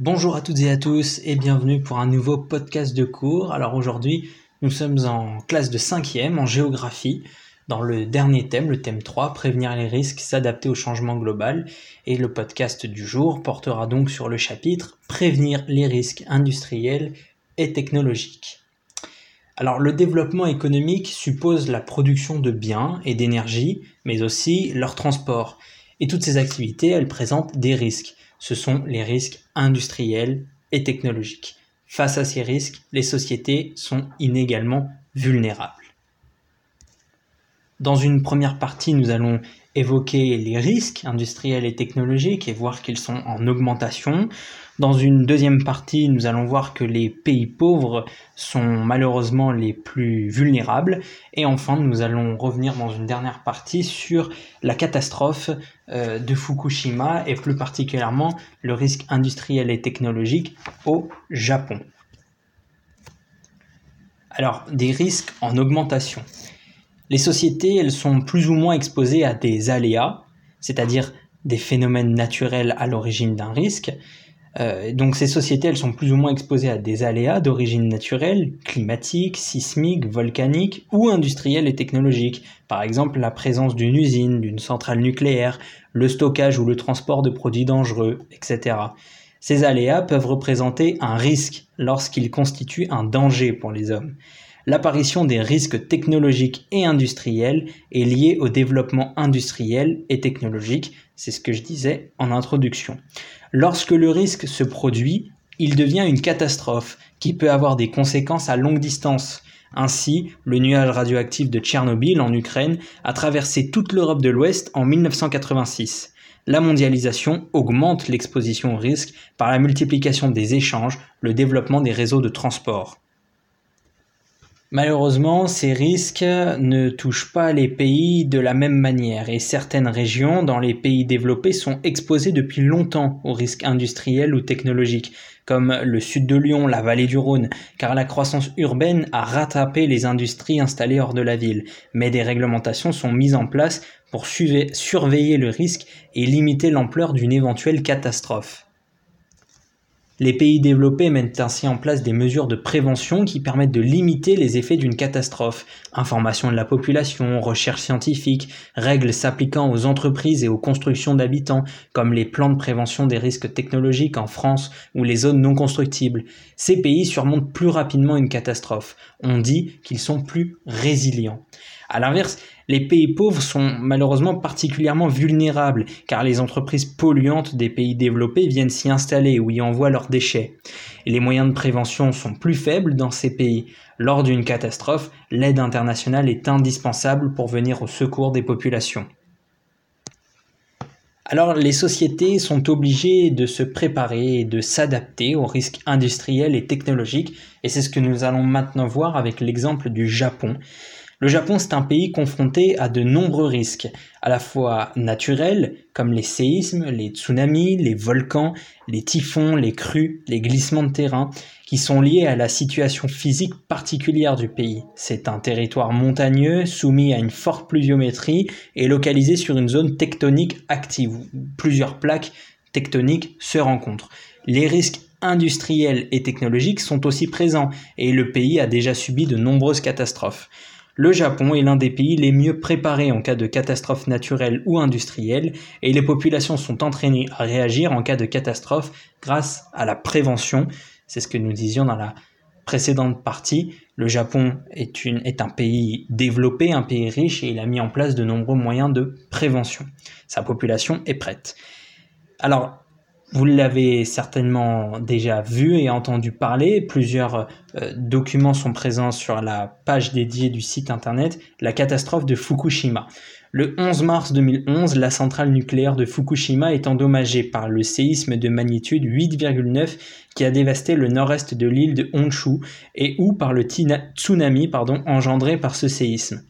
Bonjour à toutes et à tous et bienvenue pour un nouveau podcast de cours. Alors aujourd'hui, nous sommes en classe de 5e en géographie dans le dernier thème, le thème 3, prévenir les risques, s'adapter au changement global. Et le podcast du jour portera donc sur le chapitre prévenir les risques industriels et technologiques. Alors le développement économique suppose la production de biens et d'énergie, mais aussi leur transport. Et toutes ces activités, elles présentent des risques ce sont les risques industriels et technologiques. Face à ces risques, les sociétés sont inégalement vulnérables. Dans une première partie, nous allons évoquer les risques industriels et technologiques et voir qu'ils sont en augmentation. Dans une deuxième partie, nous allons voir que les pays pauvres sont malheureusement les plus vulnérables. Et enfin, nous allons revenir dans une dernière partie sur la catastrophe euh, de Fukushima et plus particulièrement le risque industriel et technologique au Japon. Alors, des risques en augmentation. Les sociétés, elles sont plus ou moins exposées à des aléas, c'est-à-dire des phénomènes naturels à l'origine d'un risque. Euh, donc ces sociétés, elles sont plus ou moins exposées à des aléas d'origine naturelle, climatique, sismique, volcanique ou industrielle et technologique. Par exemple, la présence d'une usine, d'une centrale nucléaire, le stockage ou le transport de produits dangereux, etc. Ces aléas peuvent représenter un risque lorsqu'ils constituent un danger pour les hommes l'apparition des risques technologiques et industriels est liée au développement industriel et technologique, c'est ce que je disais en introduction. Lorsque le risque se produit, il devient une catastrophe qui peut avoir des conséquences à longue distance. Ainsi, le nuage radioactif de Tchernobyl en Ukraine a traversé toute l'Europe de l'Ouest en 1986. La mondialisation augmente l'exposition au risque par la multiplication des échanges, le développement des réseaux de transport. Malheureusement, ces risques ne touchent pas les pays de la même manière et certaines régions dans les pays développés sont exposées depuis longtemps aux risques industriels ou technologiques, comme le sud de Lyon, la vallée du Rhône, car la croissance urbaine a rattrapé les industries installées hors de la ville, mais des réglementations sont mises en place pour surveiller le risque et limiter l'ampleur d'une éventuelle catastrophe. Les pays développés mettent ainsi en place des mesures de prévention qui permettent de limiter les effets d'une catastrophe. Information de la population, recherche scientifique, règles s'appliquant aux entreprises et aux constructions d'habitants, comme les plans de prévention des risques technologiques en France ou les zones non constructibles. Ces pays surmontent plus rapidement une catastrophe. On dit qu'ils sont plus résilients. À l'inverse, les pays pauvres sont malheureusement particulièrement vulnérables car les entreprises polluantes des pays développés viennent s'y installer ou y envoient leurs déchets. Et les moyens de prévention sont plus faibles dans ces pays. Lors d'une catastrophe, l'aide internationale est indispensable pour venir au secours des populations. Alors les sociétés sont obligées de se préparer et de s'adapter aux risques industriels et technologiques, et c'est ce que nous allons maintenant voir avec l'exemple du Japon. Le Japon, c'est un pays confronté à de nombreux risques, à la fois naturels, comme les séismes, les tsunamis, les volcans, les typhons, les crues, les glissements de terrain, qui sont liés à la situation physique particulière du pays. C'est un territoire montagneux, soumis à une forte pluviométrie et localisé sur une zone tectonique active, où plusieurs plaques tectoniques se rencontrent. Les risques industriels et technologiques sont aussi présents et le pays a déjà subi de nombreuses catastrophes. Le Japon est l'un des pays les mieux préparés en cas de catastrophe naturelle ou industrielle et les populations sont entraînées à réagir en cas de catastrophe grâce à la prévention. C'est ce que nous disions dans la précédente partie. Le Japon est, un pays développé, un pays riche et il a mis en place de nombreux moyens de prévention. Sa population est prête. Alors, vous l'avez certainement déjà vu et entendu parler, plusieurs euh, documents sont présents sur la page dédiée du site internet, la catastrophe de Fukushima. Le 11 mars 2011, la centrale nucléaire de Fukushima est endommagée par le séisme de magnitude 8,9 qui a dévasté le nord-est de l'île de Honshu et ou par le tsunami engendré par ce séisme.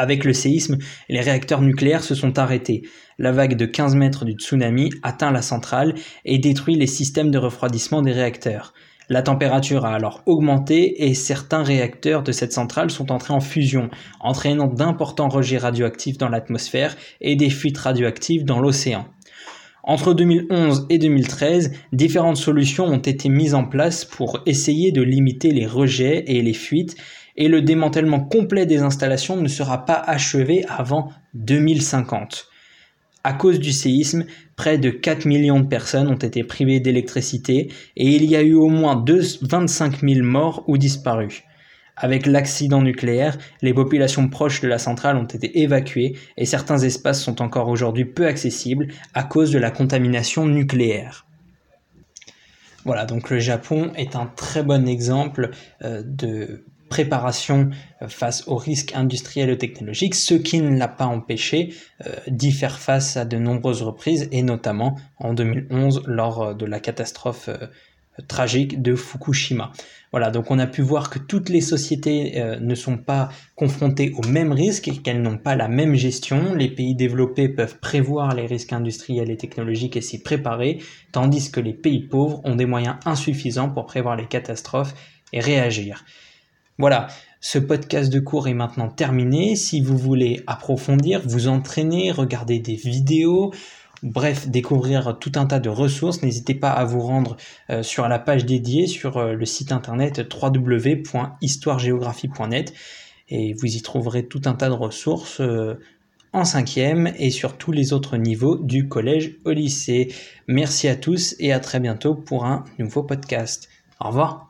Avec le séisme, les réacteurs nucléaires se sont arrêtés. La vague de 15 mètres du tsunami atteint la centrale et détruit les systèmes de refroidissement des réacteurs. La température a alors augmenté et certains réacteurs de cette centrale sont entrés en fusion, entraînant d'importants rejets radioactifs dans l'atmosphère et des fuites radioactives dans l'océan. Entre 2011 et 2013, différentes solutions ont été mises en place pour essayer de limiter les rejets et les fuites et le démantèlement complet des installations ne sera pas achevé avant 2050. À cause du séisme, près de 4 millions de personnes ont été privées d'électricité et il y a eu au moins 25 000 morts ou disparus. Avec l'accident nucléaire, les populations proches de la centrale ont été évacuées et certains espaces sont encore aujourd'hui peu accessibles à cause de la contamination nucléaire. Voilà, donc le Japon est un très bon exemple euh, de préparation euh, face aux risques industriels et technologiques, ce qui ne l'a pas empêché euh, d'y faire face à de nombreuses reprises, et notamment en 2011 lors euh, de la catastrophe tragique de Fukushima. Voilà, donc on a pu voir que toutes les sociétés ne sont pas confrontées aux mêmes risques qu'elles n'ont pas la même gestion. Les pays développés peuvent prévoir les risques industriels et technologiques et s'y préparer, tandis que les pays pauvres ont des moyens insuffisants pour prévoir les catastrophes et réagir. Voilà, ce podcast de cours est maintenant terminé. Si vous voulez approfondir, vous entraîner, regarder des vidéos, bref, découvrir tout un tas de ressources, n'hésitez pas à vous rendre euh, sur la page dédiée sur euh, le site internet www.histoiregéographie.net et vous y trouverez tout un tas de ressources euh, en cinquième et sur tous les autres niveaux du collège au lycée. Merci à tous et à très bientôt pour un nouveau podcast. Au revoir.